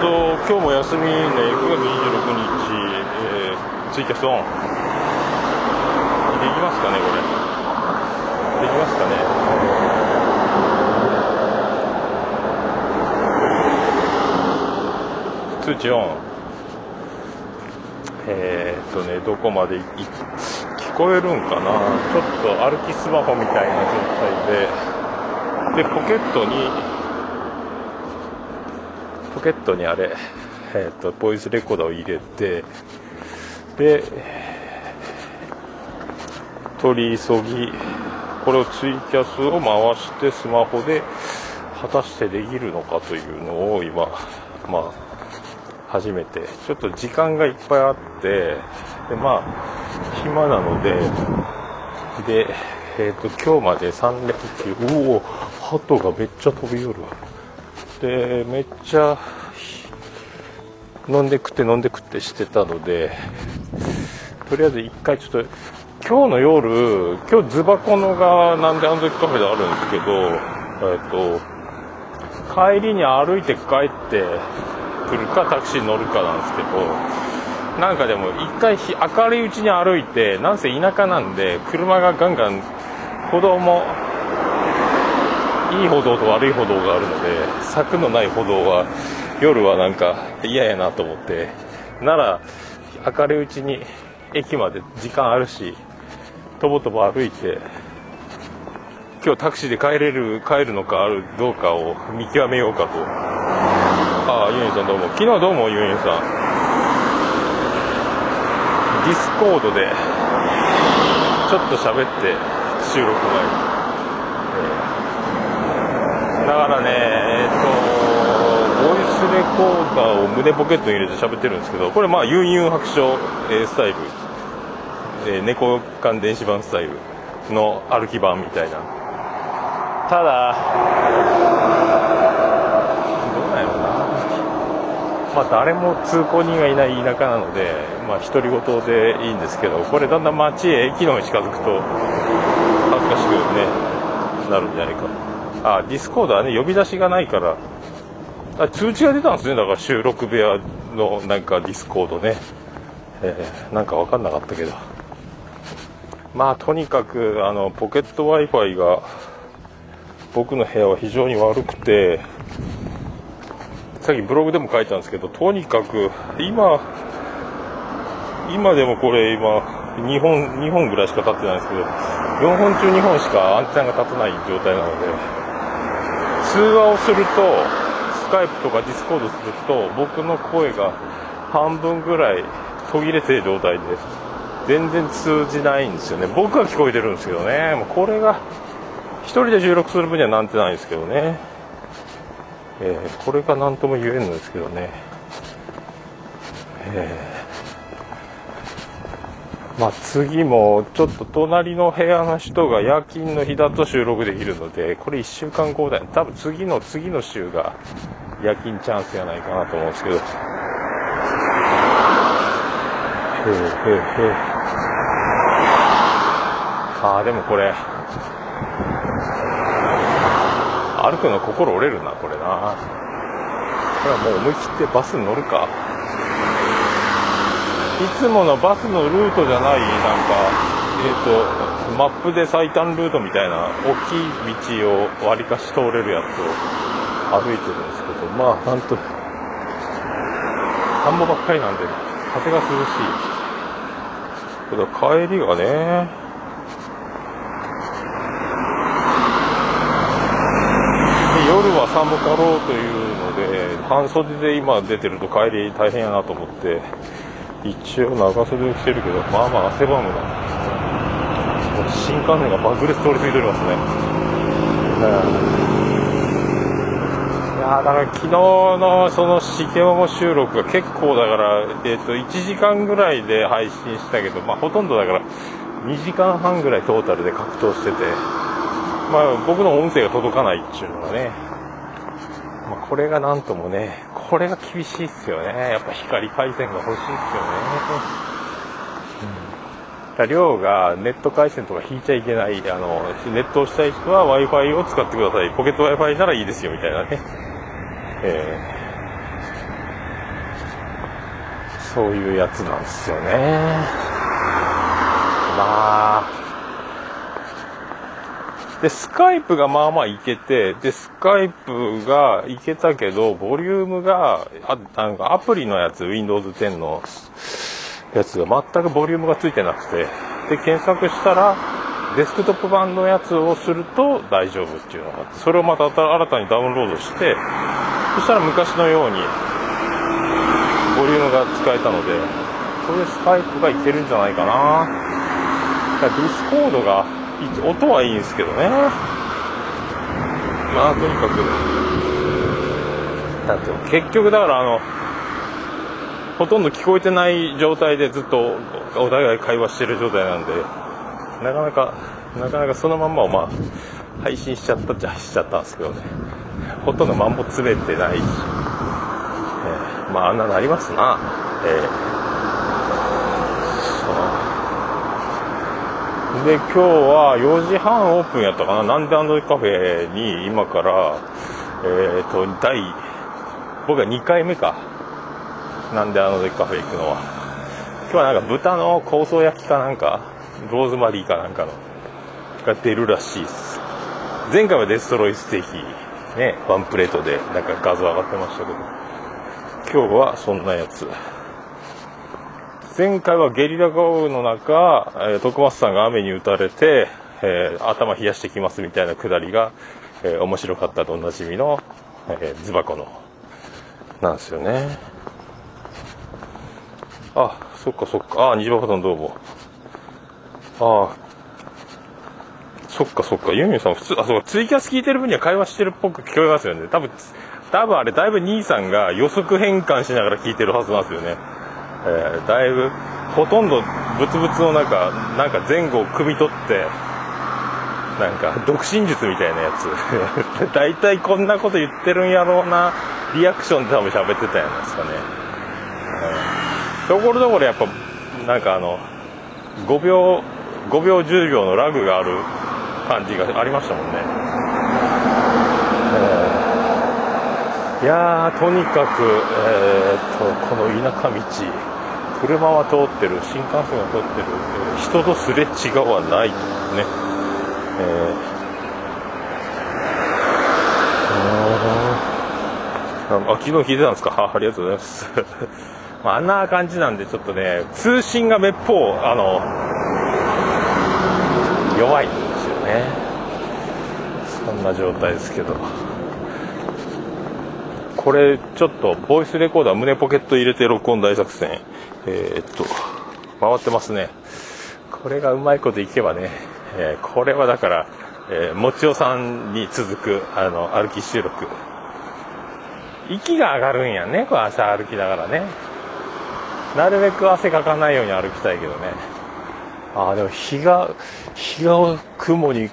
と今日も休みね9月26日、えー、ツイキャスオン。できますかねこれ。できますかね。通知オン。えー、っとねどこまでい聞こえるんかな。ちょっと歩きスマホみたいな状態で。でポケットにポケットにあれ、えー、っとボイスレコーダーを入れてで取り急ぎこれをツイキャスを回してスマホで果たしてできるのかというのを今まあ初めてちょっと時間がいっぱいあってでまあ暇なのででえっ、と今日まで3連休おお鳩がめっちゃ飛び寄るわ。でめっちゃ飲んで食って飲んで食ってしてたのでとりあえず一回ちょっと今日の夜今日ズバコのがなんであの時カフェであるんですけどえっ、と帰りに歩いて帰って来るかタクシー乗るかなんですけどなんかでも一回明るいうちに歩いてなんせ田舎なんで車がガンガン歩道もいい歩道と悪い歩道があるので柵のない歩道は夜はなんか嫌やなと思って。なら明るいうちに駅まで時間あるしとぼとぼ歩いて今日タクシーで帰れる帰るのかあるどうかを見極めようかと。ああユニさんどうも。昨日どうもユニさん。ディスコードでちょっと喋って収録前に、えー、だからね、レコーダーを胸ポケットに入れて喋ってるんですけどこれまあユンユン白書、えー、スタイル、えー、猫缶電子版スタイルの歩き版みたいな。ただまあ、誰も通行人がいない田舎なので、まあ、独り言でいいんですけどこれだんだん街へ駅の方に近づくと恥ずかしく、ね、なるんじゃないか。あディスコードはね呼び出しがないからあ通知が出たんですね。だから収録部屋のなんかディスコードね、えー、なんか分かんなかったけど。まあとにかくあのポケット w i f i が僕の部屋は非常に悪くてさっきブログでも書いたんですけどとにかく今今でもこれ今2本2本ぐらいしか立ってないんですけど4本中2本しかアンテナが立たない状態なので通話をするとスカイプとかディスコードすると僕の声が半分ぐらい途切れてる状態で全然通じないんですよね。僕は聞こえてるんですけどね。もうこれが1人で収録する分にはなんてないんですけどね。えー、これが何とも言えんのですけどね、えー、まあ、次もちょっと隣の部屋の人が夜勤の日だと収録できるのでこれ1週間後だよ。多分次の次の週が夜勤チャンスじゃないかなと思うんですけど。へえへえへえああでもこれ歩くの心折れるなこれな。これはもう思い切ってバスに乗るか。いつものバスのルートじゃないなんかえっ、ー、とマップで最短ルートみたいな大きい道をわりかし通れるやつを歩いてるんですけどまあなんと田んぼばっかりなんで風が涼しい。けど帰りがね夜は寒かろうというので半袖で今出てると帰り大変やなと思って一応長袖を着てるけどまあまあ汗ばむな。新幹線が爆裂通り過ぎておりますね、いやだから昨日のそのしけもも収録が結構だから、えー、と1時間ぐらいで配信したけど、まあ、ほとんどだから2時間半ぐらいトータルで格闘しててまあ僕の音声が届かないっていうのがね、これがなんともね、これが厳しいっすよね。やっぱ光回線が欲しいっすよね。うん、量がネット回線とか引いちゃいけない、あの、ネットをしたい人は Wi-Fi を使ってください。ポケット Wi-Fi ならいいですよ、みたいなね。えそういうやつなんですよねまあで、スカイプがまあまあいけて、で、スカイプがいけたけど、ボリュームが、あなんかアプリのやつ、Windows 10のやつが全くボリュームがついてなくて、で、検索したら、デスクトップ版のやつをすると大丈夫っていうのがあって、それをまた新たにダウンロードして、そしたら昔のように、ボリュームが使えたので、これでスカイプがいけるんじゃないかな。ディスコードが音はいいんですけどね。まあとにかく。なんて結局だからあのほとんど聞こえてない状態でずっとお互い会話してる状態なんでなかなかなかなかそのまんまをまあ配信しちゃったっちゃしちゃったんですけどね。ほとんどマンボ詰めてないし、えー、まああんななりますな。えーで今日は4時半オープンやったかな。なんでアンドカフェに今からえっ、ー、と第僕は2回目か。なんであのカフェ行くのは。今日はなんか豚の香草焼きかなんかローズマリーかなんかのが出るらしいです。前回はデストロイステーキねワンプレートでなんか画像上がってましたけど。今日はそんなやつ。前回はゲリラ豪雨の中、えー、徳松さんが雨に打たれて、えー、頭冷やしてきますみたいなくだりが、えー、面白かったとおなじみの、えー、ズバコのなんですよね。あそっかそっか。あ虹パパさんどうも。あそっかそっか。ユンユンさん普通あそうツイキャス聞いてる分には会話してるっぽく聞こえますよね。多分多分あれだいぶ兄さんが予測変換しながら聞いてるはずなんですよね。えー、だいぶほとんどブツブツの中なんか前後を汲み取ってなんか独身術みたいなやつ。大体こんなこと言ってるんやろうなリアクションで多分喋ってたんですかね、ところどころやっぱなんかあの5秒5秒10秒のラグがある感じがありましたもんね、えー、いやとにかく、えー、っとこの田舎道。車は通ってる新幹線が通ってる、えー、人とすれ違わないとね、えー、あ昨日聞いてたんですか？あありがとうございます。まあ、あんな感じなんでちょっとね通信がめっぽうあの弱いんですよね。そんな状態ですけど。これちょっとボイスレコーダー胸ポケット入れて録音大作戦。えー、っと回ってますね。これがうまいこといけばね、えー、これはだから、えー、もちおさんに続くあの歩き収録。息が上がるんやねこう朝歩きながらね。なるべく汗かかないように歩きたいけどね。ああでも日が日が雲に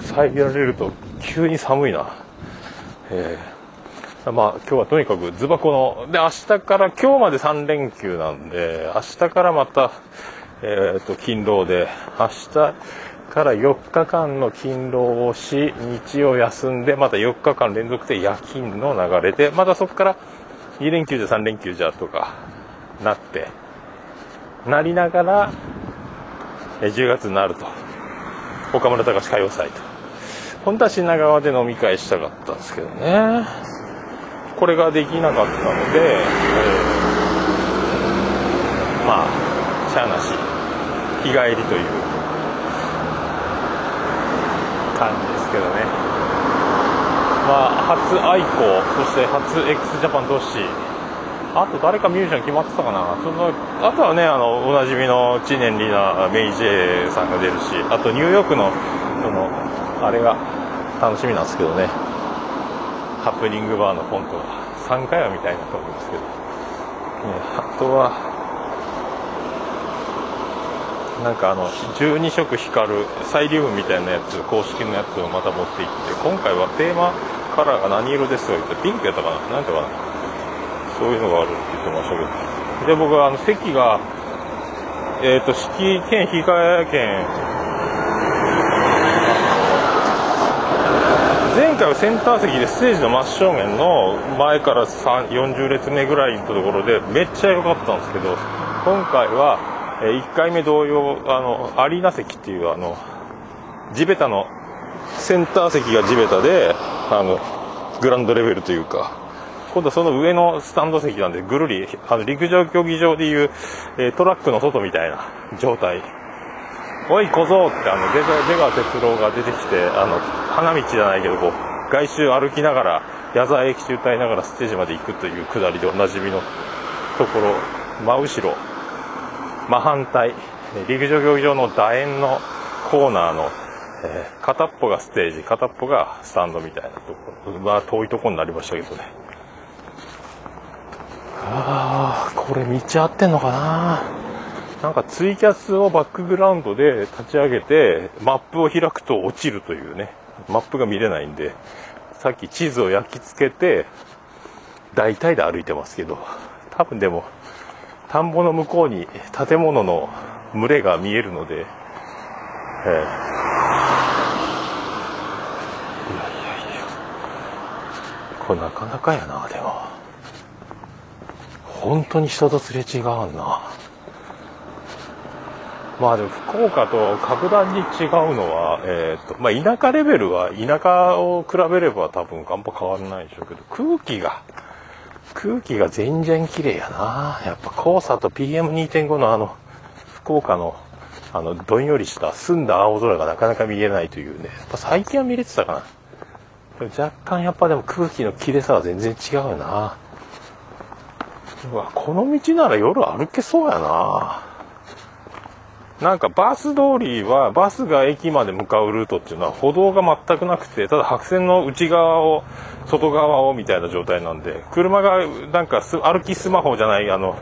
遮られると急に寒いな。えーまあ今日はとにかくズバコの、で明日から今日まで3連休なんで、明日からまた、えっ、ー、と、勤労で、明日から4日間の勤労をし、日曜休んで、また4日間連続で夜勤の流れで、またそこから2連休じゃ3連休じゃとかなって、なりながら、10月になると。岡村隆史歌謡祭と。本当は品川で飲み会したかったんですけどね。これができなかったので、えー、まあしゃあなし。日帰りという。感じですけどね。まあ初愛好そして初 x ジャパン都市。あと誰かミュージシャン決まってたかな。そのあとはねあのおなじみの知念里奈メイジェイさんが出るし。あとニューヨークのそのあれが楽しみなんですけどね。ハプニングバーのコントは3回は見たいなと思いますけど、ね、あとはなんかあの12色光るサイリウムみたいなやつ公式のやつをまた持っていって今回はテーマカラーが何色ですか言ってピンクやったかな？なんてかな？そういうのがあるって言ってましたけど。で僕はあの席がえっ、ー、と式兼日替え券前回はセンター席でステージの真正面の前から40列目ぐらいのところでめっちゃ良かったんですけど今回は、1回目同様あのアリーナ席っていうあの地べたのセンター席が地べたであのグランドレベルというか今度はその上のスタンド席なんでぐるりあの陸上競技場でいう、トラックの外みたいな状態。おい小僧ってあの出出川哲朗が出てきてあの花道じゃないけどこう外周歩きながら矢沢永吉歌いながらステージまで行くというくだりでおなじみのところ。真後ろ真反対陸上競技場の楕円のコーナーの、えー、片っぽがステージ片っぽがスタンドみたいなところ。まあ遠いとこになりましたけどね。ああこれ道合ってんのかな。なんかツイキャスをバックグラウンドで立ち上げて、マップを開くと落ちるというね、マップが見れないんで、さっき地図を焼き付けて、大体で歩いてますけど、多分でも、田んぼの向こうに建物の群れが見えるので、えー、いやいやいや、これなかなかやな、でも。本当に人とすれ違うな。まあでも福岡と格段に違うのは、えーとまあ、田舎レベルは田舎を比べれば多分あんま変わらないでしょうけど空気が空気が全然綺麗やな。やっぱ黄砂と PM2.5 のあの福岡のあのどんよりした澄んだ青空がなかなか見えないというね。やっぱ最近は見れてたかな。若干やっぱでも空気の綺麗さは全然違うよな。うわこの道なら夜歩けそうやな。なんかバス通りはバスが駅まで向かうルートっていうのは歩道が全くなくてただ白線の内側を外側をみたいな状態なんで車がなんか歩きスマホじゃないあの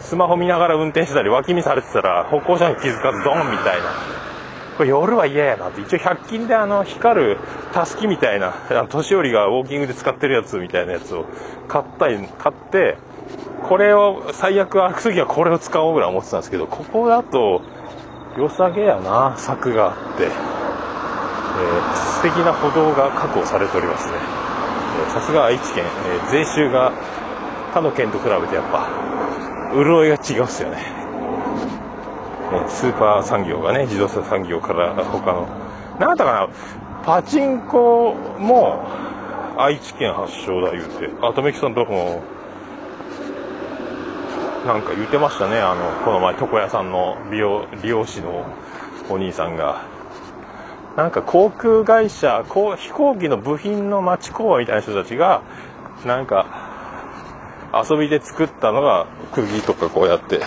スマホ見ながら運転してたり脇見されてたら歩行者に気づかずドンみたいな。これ夜は嫌やなって。一応100均であの光るたすきみたいな年寄りがウォーキングで使ってるやつみたいなやつを買ったり買ってこれを最悪歩く時はこれを使おうぐらい思ってたんですけどここだと良さげやな柵があって、えー、素敵な歩道が確保されておりますね。さすが愛知県、えー、税収が他の県と比べてやっぱ潤いが違うっすよね。スーパー産業がね自動車産業から他の。なんだかな？パチンコも愛知県発祥だ言うて。あとめきさんとこもなんか言ってましたね。あのこの前床屋さんの美容理容師のお兄さんが。なんか航空会社飛行機の部品の町工場みたいな人たちがなんか遊びで作ったのが釘とかこうやって。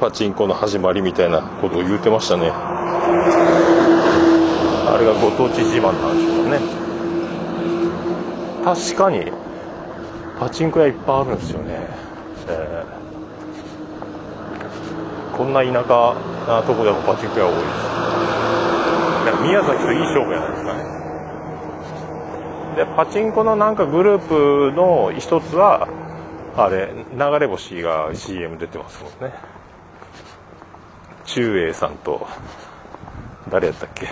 パチンコの始まりみたいなことを言うてましたね。あれがご当地自慢なんでしょうかね。確かにパチンコ屋いっぱいあるんですよね、えー。こんな田舎なとこでもパチンコ屋多いです。宮崎といい勝負やないですかね。でパチンコのなんかグループの一つはあれ流れ星が CM 出てますもんね。中英さんと誰やったっけ？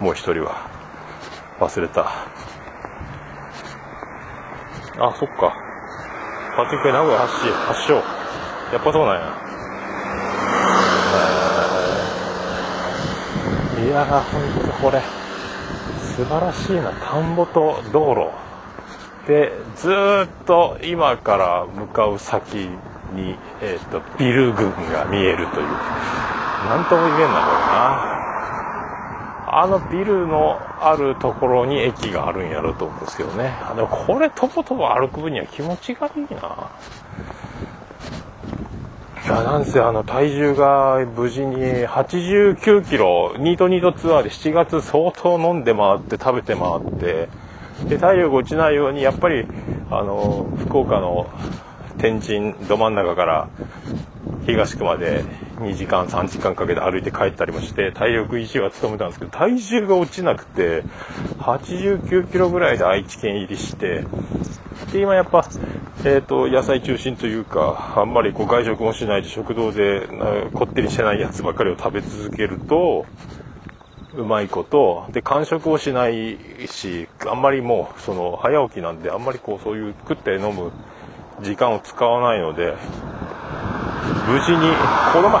もう一人は。忘れた。あそっか。パチンコ名古屋発発祥。やっぱそうなんや。いやーほんとこれ。素晴らしいな。田んぼと道路。でずっと今から向かう先に、えーと、ビル群が見えるという。何とも言えんなこれな。あのビルのあるところに駅があるんやろうと思うんですけどね。でもこれとぼとぼ歩く分には気持ちがいいな。いやなんせあの体重が無事に89キロニートニートツアーで7月相当飲んで回って食べて回ってで体力落ちないようにやっぱりあの福岡の天神ど真ん中から東区まで2時間3時間かけて歩いて帰ったりもして体力維持は努めたんですけど体重が落ちなくて89キロぐらいで愛知県入りしてで今やっぱえーと、野菜中心というかあんまりこう外食もしないで食堂でこってりしてないやつばっかりを食べ続けるとうまいことで間食をしないしあんまりもうその早起きなんであんまりこうそういう食って飲む時間を使わないので無事にこの前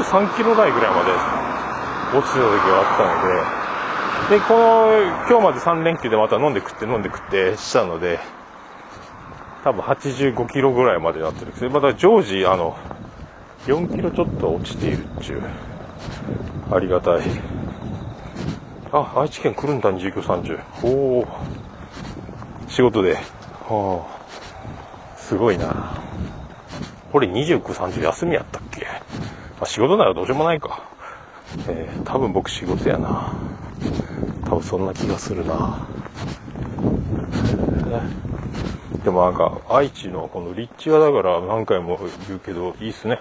83キロ台ぐらいまで落ちてた時があったのででこの今日まで3連休でまた飲んで食って飲んで食ってしたので多分85キロぐらいまでなってるんですまた常時あの4キロちょっと落ちているっちゅうありがたい。あ愛知県来るんだ29、30おお仕事で。はあ。すごいな。これ29、30休みやったっけ、まあ、仕事ならどうしようもないか。えー、多分僕仕事やな。多分そんな気がするな、でもなんか愛知のこの立地はだから何回も言うけどいいっすね、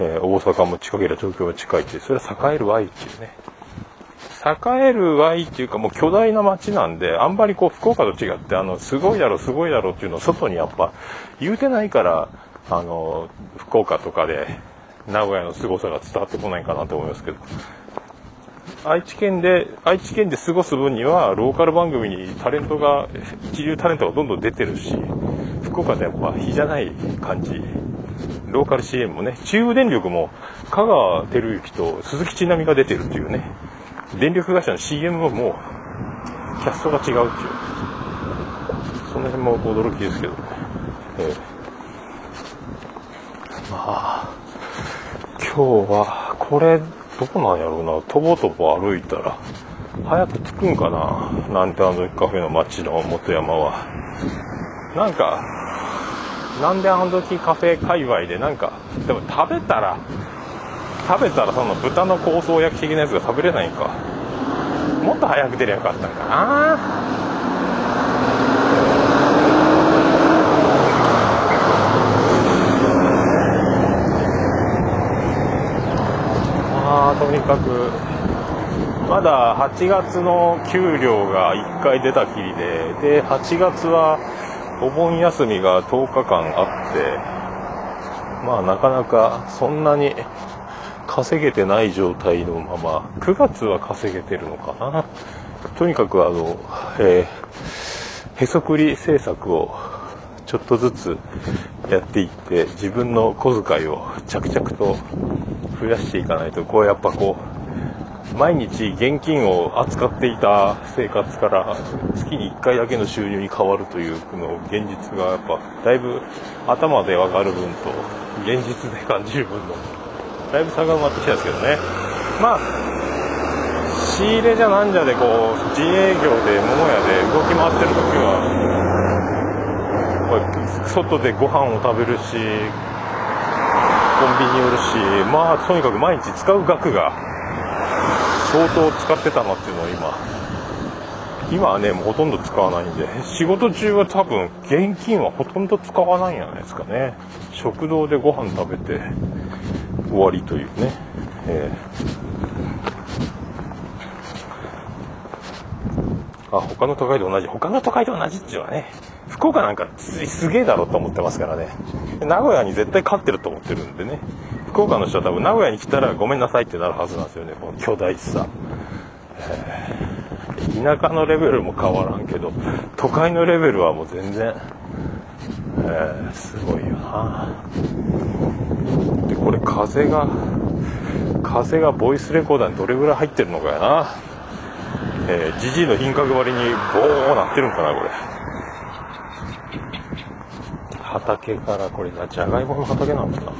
えー、大阪も近ければ東京も近いってそれは栄える愛っていうね。栄える愛っていうかもう巨大な街なんで、あんまりこう福岡と違って、あの、すごいだろ、すごいだろっていうのを外にやっぱ言うてないから、あの、福岡とかで名古屋の凄さが伝わってこないかなと思いますけど。愛知県で、愛知県で過ごす分には、ローカル番組にタレントが、一流タレントがどんどん出てるし、福岡でやっぱ比じゃない感じ。ローカル CM もね、中部電力も香川照之と鈴木千波が出てるっていうね。電力会社の CM ももう、キャストが違うっていう。その辺も驚きですけどね。えー、まあ、今日は、これ、どこなんやろうな、とぼとぼ歩いたら、早く着くんかななんてあのカフェの街の元山は。なんか、なんであの時カフェ界隈でなんか、でも食べたら、食べたらその豚の香草焼き的なやつが食べれないんか。もっと早く出りゃよかったんかな。とにかくまだ8月の給料が1回出たきりでで8月はお盆休みが10日間あってまあなかなかそんなに稼げてない状態のまま、9月は稼げてるのかな。とにかくあの、えー、へそくり政策をちょっとずつやっていって、自分の小遣いを着々と増やしていかないと、こうやっぱこう、毎日現金を扱っていた生活から月に1回だけの収入に変わるというの現実がやっぱだいぶ頭でわかる分と現実で感じる分のだいぶ差が埋まってきたんですけどね。まあ仕入れじゃなんじゃでこう自営業で桃屋で動き回ってる時は外でご飯を食べるしコンビニ寄るしまあとにかく毎日使う額が相当使ってたなっていうのを今今はねもうほとんど使わないんで仕事中は多分現金はほとんど使わないんじゃないですかね。食堂でご飯食べて終わりというね、えー、あ他の都会と同じ。他の都会と同じっていうのはね福岡なんかすげえだろうと思ってますからね。名古屋に絶対勝ってると思ってるんでね。福岡の人は多分名古屋に来たらごめんなさいってなるはずなんですよね。この巨大さ、えー、田舎のレベルも変わらんけど都会のレベルはもう全然、えー、すごいよな。これ風が風がボイスレコーダーにどれぐらい入ってるのかやな。えー、ジジイの品格割にボーなってるんかなこれ。畑からこれがじゃがいもの畑なのかな。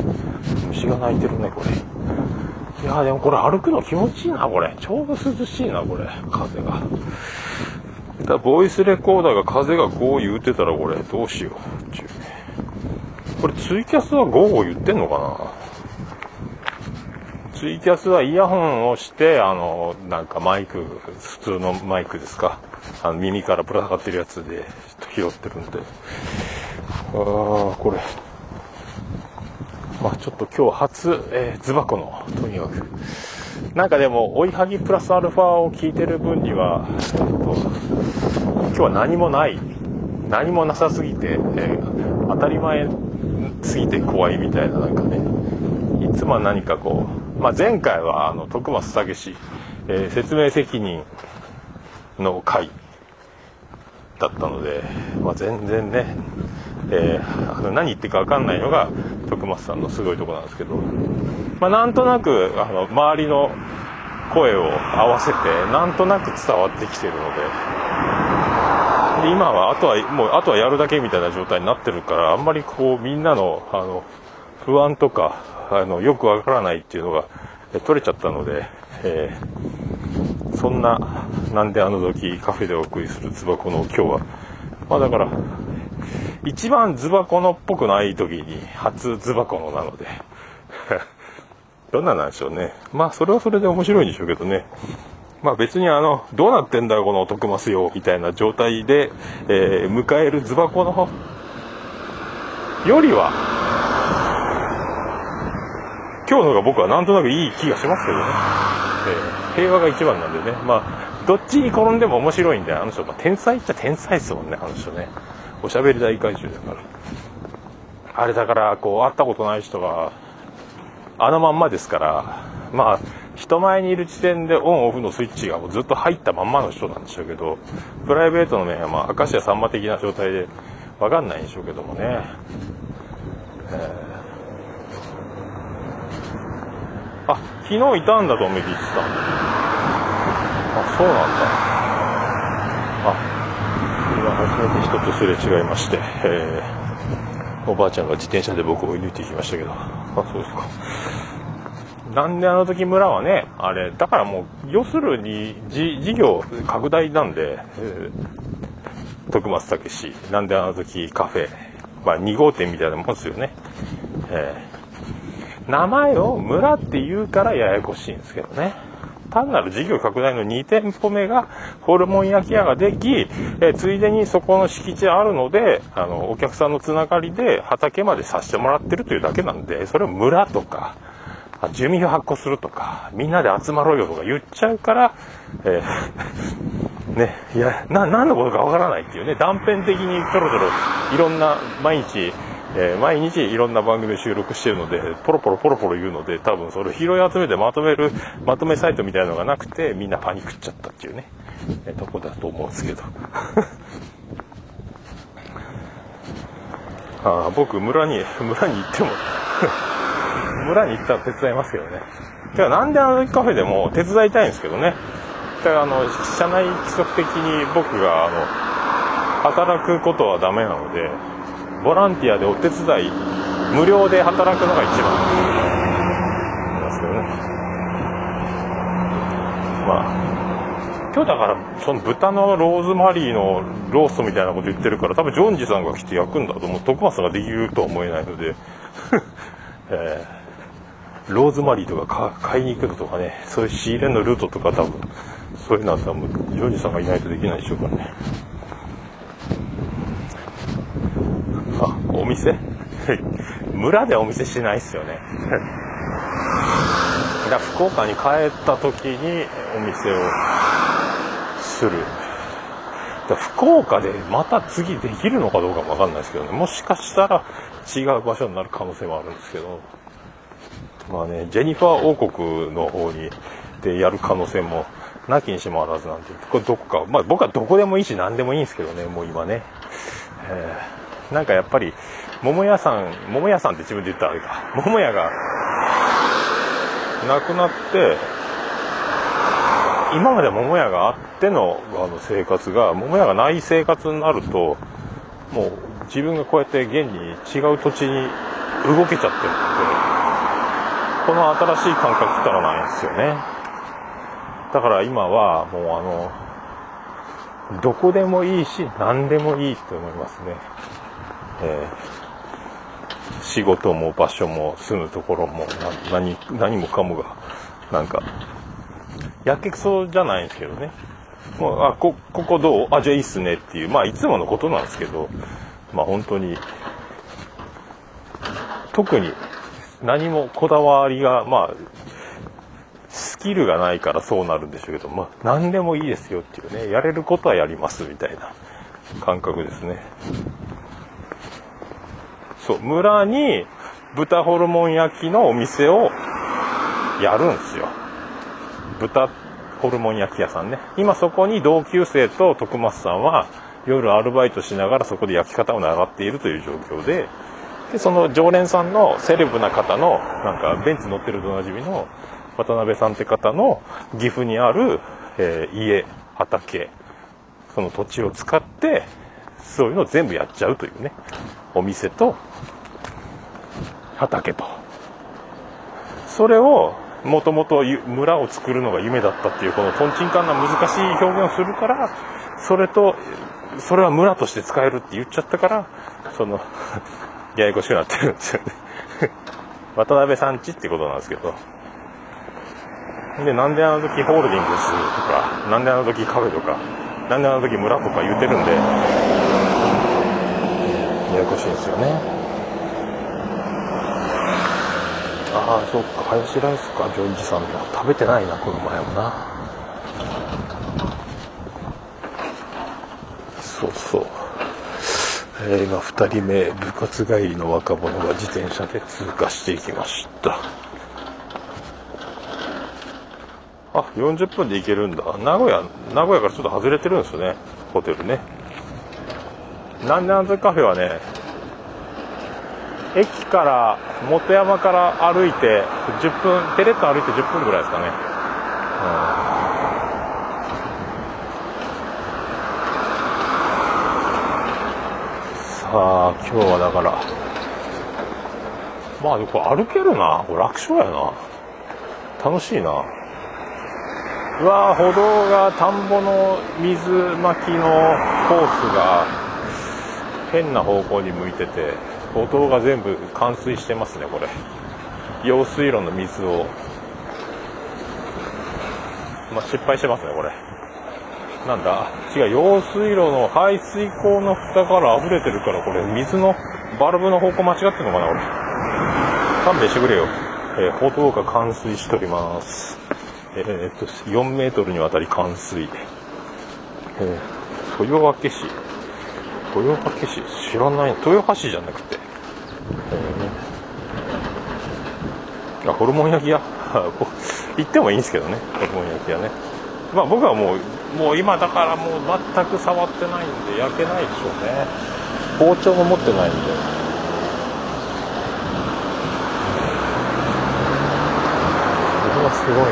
虫が鳴いてるねこれ。いやでもこれ歩くの気持ちいいなこれ。ちょうど涼しいなこれ。風が。だボイスレコーダーが風がこう言うてたらこれどうしよう。ちゅう。これツイキャスは午後言ってんのかな。ツイキャスはイヤホンをして、あの、なんかマイク、普通のマイクですか。あの耳からぶら下がってるやつで拾ってるんで。ああ、これ。まあちょっと今日初、えー、ズバコの、とにかく。なんかでも、追いはぎプラスアルファを聞いてる分には、えっと、今日は何もない。何もなさすぎて、えー、当たり前すぎて怖いみたいななんかねいつもは何かこう、まあ、前回はあの徳松武史えー、説明責任の回だったので、まあ、全然ね、えー、あの何言ってるか分かんないのが徳松さんのすごいとこなんですけど、まあ、なんとなくあの周りの声を合わせてなんとなく伝わってきてるのでで今はあとはもうあとはやるだけみたいな状態になってるからあんまりこうみんなのあの不安とかあのよくわからないっていうのが取れちゃったので、えー、そんななんであの時カフェでお送りするズバコの今日は。まあだから一番ズバコのっぽくない時に初ズバコのなので。どんななんでしょうね。まあそれはそれで面白いんでしょうけどね。まあ別にあの、どうなってんだよこの徳マスよ、みたいな状態で、えー、迎えるズバコのよりは、今日のが僕はなんとなくいい気がしますけどね。えー、平和が一番なんでね。まあ、どっちに転んでも面白いんで、あの人、まあ、天才っちゃ天才ですもんね、あの人ね。おしゃべり大怪獣だから。あれだから、こう、会ったことない人が、あのまんまですから、まあ、人前にいる時点でオンオフのスイッチがもうずっと入ったまんまの人なんでしょうけど、プライベートの面は、まあ、明石家さんま的な状態でわかんないんでしょうけどもね。えー、あ、昨日いたんだと思いて言ってた。あ、そうなんだ。あ、今初めて人とすれ違いまして、えー、おばあちゃんが自転車で僕を追い抜いていきましたけど。あ、そうですか。なんであの時村はね、あれ、だからもう、要するに、事業拡大なんで、えー、徳松武史、なんであの時カフェ、まあ2号店みたいなもんですよね。えー、名前を村って言うからややこしいんですけどね。単なる事業拡大の2店舗目がホルモン焼き屋ができ、えついでにそこの敷地あるのであのお客さんのつながりで畑までさせてもらってるというだけなんでそれを村とか住民票発行するとか、みんなで集まろうよとか言っちゃうから、えー、ね、いや、何のことかわからないっていうね、断片的にちょろちょろ、いろんな、毎日、えー、毎日いろんな番組を収録してるので、ポロポロポロポロ言うので、多分それを拾い集めてまとめる、まとめサイトみたいなのがなくて、みんなパニックっちゃったっていうね、えー、とこだと思うんですけど。あ僕、村に、村に行っても 村に行ったら手伝いますけどね。てか、なんであのカフェでも手伝いたいんですけどね。だからあの、社内規則的に僕があの、働くことはダメなので、ボランティアでお手伝い、無料で働くのが一番。ますけどね。まあ、今日だからその豚のローズマリーのローストみたいなこと言ってるから多分ジョンジさんが来て焼くんだと思う。徳松さんができるとは思えないので、えーローズマリーとか買いに行くのとかね。そういう仕入れのルートとか多分そういうのは多分ジョージさんがいないとできないでしょうからねあお店？村でお店しないっすよね。だ福岡に帰った時にお店をする。だ福岡でまた次できるのかどうかも分かんないですけどね。もしかしたら違う場所になる可能性もあるんですけど。まあね、ジェニファー王国の方にでやる可能性もなきにしもあらずなんて、これどこか、まあ僕はどこでもいいし何でもいいんですけどね、もう今ね。えー、なんかやっぱり、桃屋さん、桃屋さんって自分で言ったらあれか、桃屋が亡くなって、今まで桃屋があってのあの生活が、桃屋がない生活になると、もう自分がこうやって現に違う土地に動けちゃってるので、この新しい感覚ったらないんですよね。だから今はもうあのどこでもいいし何でもいいと思いますね、えー、仕事も場所も住むところも何何もかもがなんかやけくそじゃないんですけどね。もうあこここどう？あじゃあいいっすねっていうまあいつものことなんですけどまあ本当に特に何もこだわりが、まあ、スキルがないからそうなるんでしょうけど、まあ、何でもいいですよっていうね、やれることはやりますみたいな感覚ですね。そう、村に豚ホルモン焼きのお店をやるんですよ。豚ホルモン焼き屋さんね。今そこに同級生と徳松さんは夜アルバイトしながらそこで焼き方を習っているという状況で。でその常連さんのセレブな方のなんかベンツ乗ってるとおなじみの渡辺さんって方の岐阜にある、えー家畑。その土地を使ってそういうのを全部やっちゃうというね。お店と畑と。それをもともと村を作るのが夢だったっていうこのとんちんかんな難しい表現をするからそれとそれは村として使えるって言っちゃったからその ややこしくなってるんですよね。渡辺さんちってことなんですけど。でなんであの時ホールディングスとかなんであの時カフェとかなんであの時村とか言ってるんでややこしいんですよね。ああそっか。ハヤシライスか。ジョージさんの食べてないなこの前もな。そうそう、えー今2人目部活帰りの若者が自転車で通過していきました。あ40分で行けるんだ。名古屋名古屋からちょっと外れてるんですよね。ホテルね。なんであのカフェはね駅から本山から歩いて10分テレッと歩いて10分ぐらいですかね、うん。さあ今日はだからまあこれ歩けるな。これ楽勝やな。楽しいな。うわ歩道が田んぼの水まきのコースが変な方向に向いてて歩道が全部冠水してますねこれ。用水路の水を。まあ失敗してますねこれ。なんだ違う用水路の排水口の蓋から溢れてるからこれ水のバルブの方向間違ってるのかなこれ。勘弁してくれよ、えー歩道が冠水しております。えーっと4メートルにわたり冠水、えー豊明市。豊明市知らない豊橋じゃなくて、えーあホルモン焼き屋？行ってもいいんですけどねホルモン焼き屋ね。まあ僕はもうもう今だからもう全く触ってないんで焼けないでしょうね。包丁も持ってないんで。これはすごいな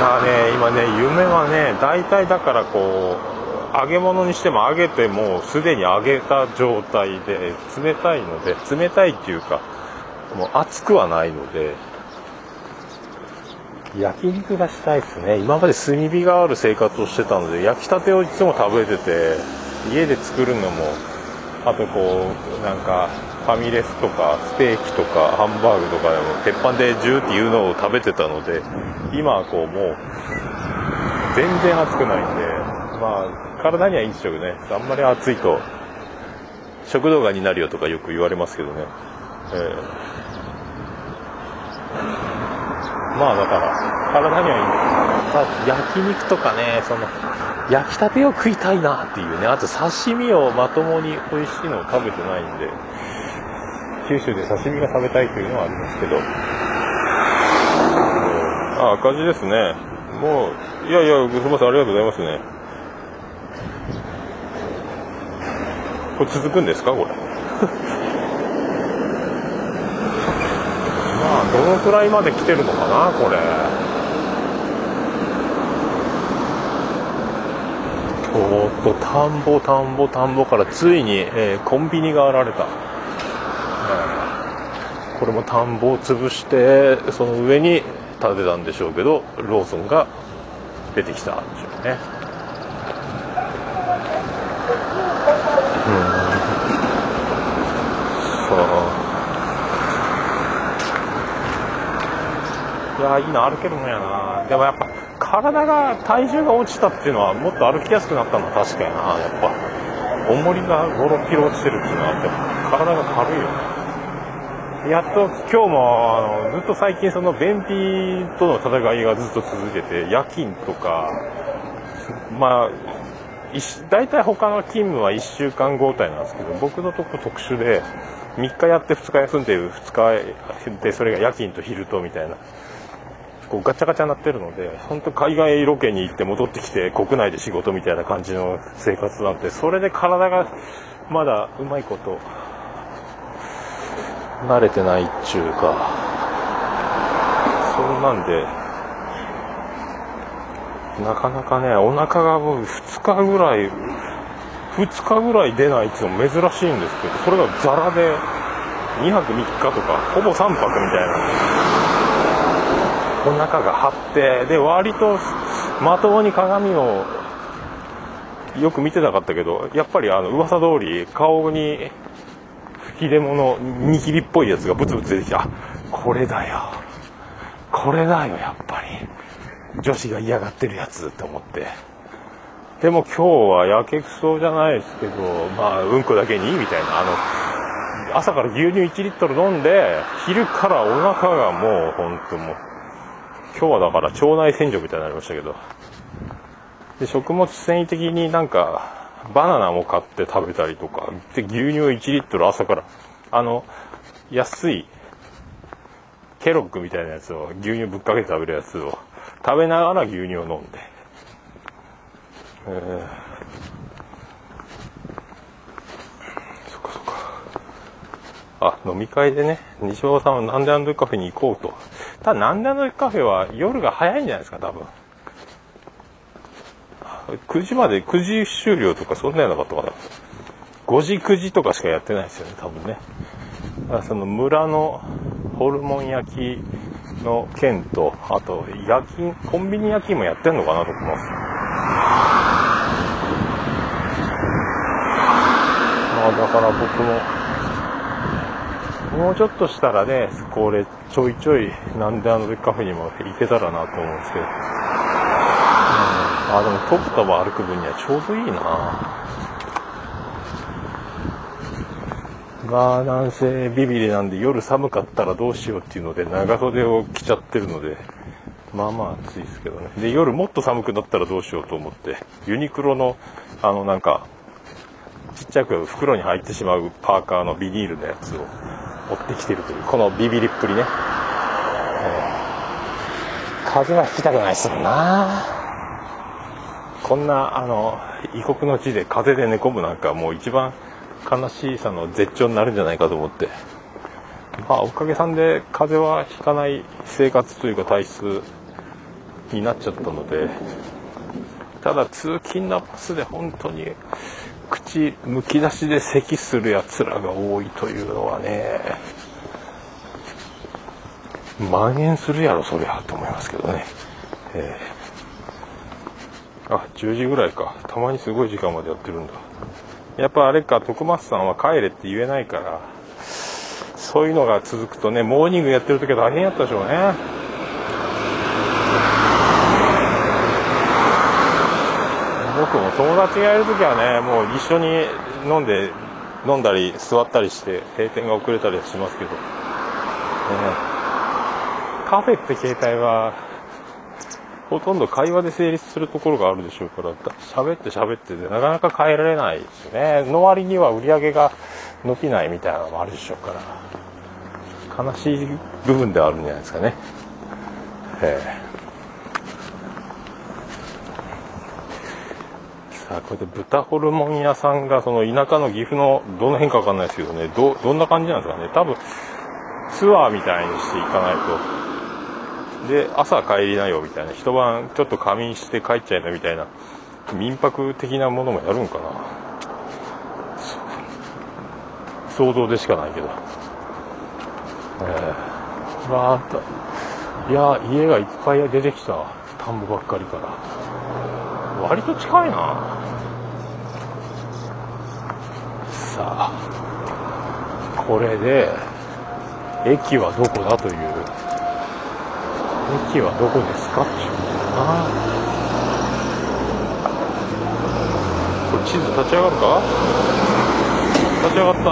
だからね夢はね大体だからこう揚げ物にしても揚げてもすでに揚げた状態で冷たいので冷たいっていうかもう熱くはないので焼肉がしたいですね。今まで炭火がある生活をしてたので焼きたてをいつも食べてて家で作るのもあとこうなんかファミレスとかステーキとかハンバーグとかでも鉄板でジューっていうのを食べてたので今はこうもう全然熱くないんでまあ体にはいいんでしょうけどね。あんまり熱いと食道がんになるよとかよく言われますけどね、えーまあだから体にはいい。ただ焼肉とかねその焼きたてを食いたいなっていうね。あと刺身をまともに美味しいのを食べてないんで九州で刺身が食べたいというのはありますけど、あ赤字ですね。もういやいやすみませんありがとうございますね。これ続くんですかこれ？まあどのくらいまで来てるのかなこれ。おっと田んぼ田んぼ田んぼからついに、えーコンビニが現れた、これも田んぼを潰してその上に建てたんでしょうけどローソンが出てきたんでしょうね。そう。いやーいいな歩けるもんやな。でもやっぱ体が体重が落ちたっていうのはもっと歩きやすくなったのは確かやなやっぱ。重りが56キロ落ちてるっていうのはやっぱ体が軽いよねやっと今日もあのずっと最近その便秘との戦いがずっと続いてて夜勤とかまあ大体他の勤務は1週間交代なんですけど僕のとこ特殊で3日やって2日休んで2日でそれが夜勤と昼とみたいなこうガチャガチャになってるので本当海外ロケに行って戻ってきて国内で仕事みたいな感じの生活なんでそれで体がまだうまいこと慣れてないっちゅうか。そんなんでなかなかねお腹がもう2日ぐらい2日ぐらい出ないっていうのも珍しいんですけどそれがザラで2泊3日とかほぼ3泊みたいな。お腹が張ってで割とまともに鏡をよく見てなかったけどやっぱりあの噂通り顔に吹き出物握りっぽいやつがブツブツ出てきてあこれだよ。これだよやっぱり。女子が嫌がってるやつって思って。でも今日はやけくそじゃないですけどまあうんこだけにみたいな。あの朝から牛乳1リットル飲んで昼からお腹がもう本当もう今日はだから腸内洗浄みたいになりましたけど。で食物繊維的になんかバナナも買って食べたりとかで牛乳1リットル朝から。あの安いケロッグみたいなやつを牛乳ぶっかけて食べるやつを食べながら牛乳を飲んで、えー、そっかそっか。あ飲み会でね西尾さんはなんでアンドカフェに行こうと。ただなんでアンドカフェは夜が早いんじゃないですか多分。9時まで9時終了とかそんなやなかったかな5時9時とかしかやってないですよね多分ね。だからその村のホルモン焼きの件とあと夜勤コンビニ夜勤もやってんのかなと思います。まあだから僕ももうちょっとしたらねこれちょいちょいなんであの時カフェにも行けたらなと思うんですけど。あでもトップと歩く分にはちょうどいいな。まあ男性ビビリなんで夜寒かったらどうしようっていうので長袖を着ちゃってるのでまあまあ暑いですけどね。で夜もっと寒くなったらどうしようと思ってユニクロのあのなんかちっちゃく袋に入ってしまうパーカーのビニールのやつを持ってきてるというこのビビりっぷりね、え、風は吹きたくないっすもんな。こんなあの異国の地で風で寝込むなんかもう一番悲しさの絶頂になるんじゃないかと思ってまあおかげさんで風邪はひかない生活というか体質になっちゃったのでただ通勤のバスで本当に口むき出しで咳するやつらが多いというのはね蔓延するやろそりゃと思いますけどね。えーあ10時ぐらいか。たまにすごい時間までやってるんだ。やっぱあれか徳松さんは帰れって言えないからそういうのが続くとねモーニングやってる時は大変やったでしょうね。僕も友達がいる時はねもう一緒に飲んで飲んだり座ったりして閉店が遅れたりしますけど、ね、カフェって携帯はほとんど会話で成立するところがあるでしょうから喋って喋ってでなかなか変えられないですよね。の割には売り上げが伸びないみたいなのもあるでしょうから。悲しい部分ではあるんじゃないですかね。えさあこれで豚ホルモン屋さんがその田舎の岐阜のどの辺かわかんないですけどね。どどんな感じなんですかね。多分ツアーみたいにしていかないと。で朝帰りなよみたいな。一晩ちょっと仮眠して帰っちゃいなみたいな。民泊的なものもやるんかな。想像でしかないけど。えー、またいや家がいっぱい出てきた。田んぼばっかりから。割と近いな。さあ。これで駅はどこだという。駅はどこですか？っていうなこれ地図立ち上がるか？立ち上がった。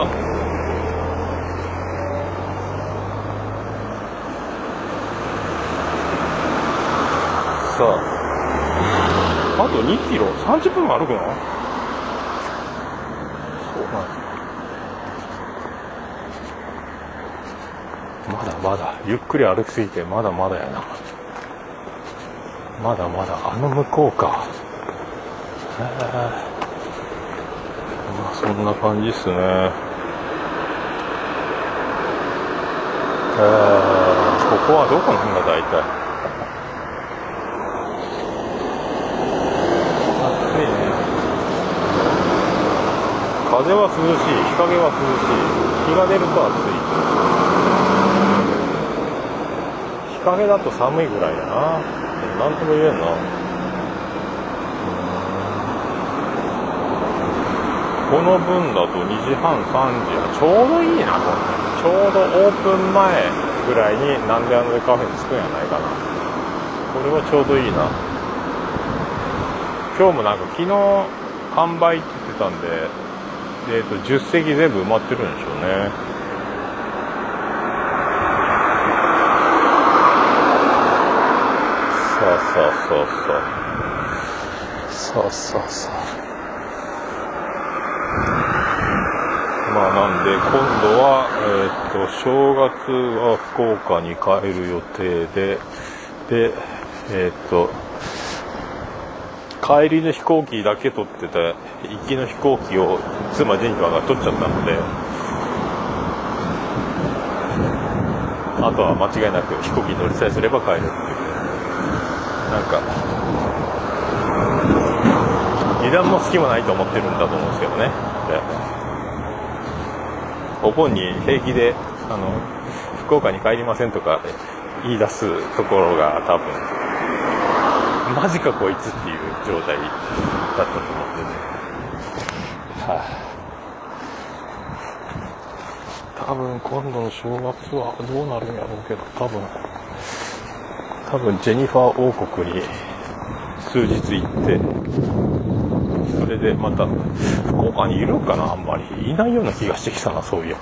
さあ。あと2キロ。30分歩くの？そうなんですまだゆっくり歩きすぎてまだまだやな。まだまだあの向こうか。へえまあそんな感じっすね。えー、ここはどこなんだ大体。暑いね。風は涼しい。日陰は涼しい。日が出ると暑い。陰だと寒いぐらいだな。何とも言えんな。この分だと2時半3時ちょうどいいなこれ。ちょうどオープン前ぐらいになんであのでカフェに着くんやないかな。これはちょうどいいな。今日もなんか昨日販売って言ってたんでえーと、10席全部埋まってるんでしょうねさあさあさあさあさあさあさあまあなんで今度は、えーと、正月は福岡に帰る予定ででえっ、ー、と帰りの飛行機だけ取ってた行きの飛行機を妻ジェニファーが取っちゃったのであとは間違いなく飛行機に乗りさえすれば帰るっていうなんか油断も隙もないと思ってるんだと思うんですけどね。お盆に平気であの福岡に帰りませんとか言い出すところが多分マジかこいつっていう状態だったと思ってね。はあ多分今度の正月はどうなるんやろうけど多分。多分ジェニファー王国に数日行ってそれでまた福岡にいるかなあんまり。いないような気がしてきたなそういえば。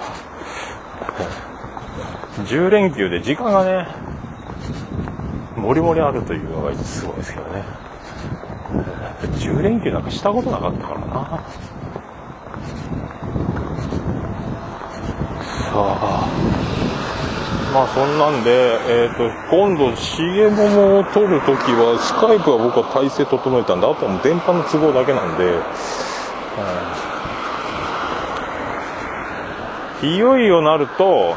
10連休で時間がねもりもりあるというのがすごいですけどね。10連休なんかしたことなかったからな。さあ。まあそんなんで、えーと、今度 CM を撮るときはスカイプは僕は体制整えたんであとはも電波の都合だけなんで、い。よいよなると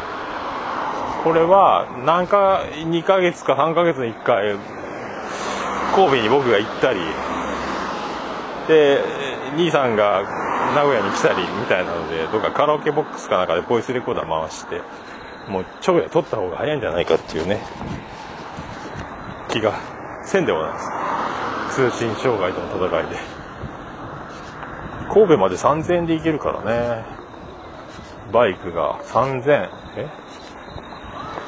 これは何か2ヶ月か3ヶ月に1回神戸に僕が行ったりで兄さんが名古屋に来たりみたいなのでどっかカラオケボックスかなんかでボイスレコーダー回してもうちょい取った方が早いんじゃないかっていうね。気がせんでもないです。通信障害との戦いで。神戸まで3000円で行けるからね。バイクが3000え？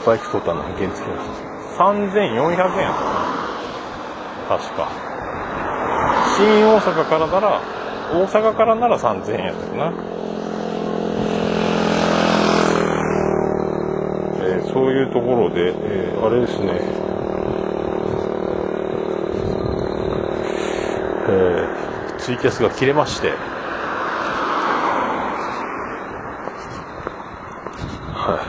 バイク取ったの原付3400円やったかな。確か。新大阪からなら大阪からなら3000円やったかな。そういうところで、えー、あれですね、えー、ツイキャスが切れまして、は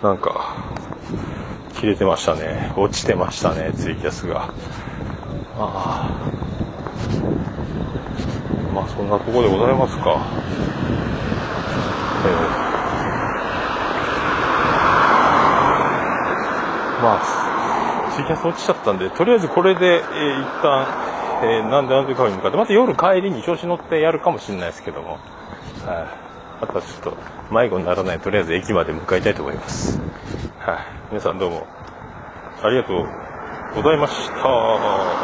い、なんか、切れてましたね。落ちてましたね、ツイキャスが。ああ。まあ、そんなとこでございますか。まあ、ツイキャス落ちちゃったんで、とりあえずこれで、えー、一旦、えー、なんでなんでカフェに向かって、また夜帰りに調子乗ってやるかもしれないですけども、はい、あとはちょっと迷子にならない、とりあえず駅まで向かいたいと思います。はい、皆さんどうもありがとうございました。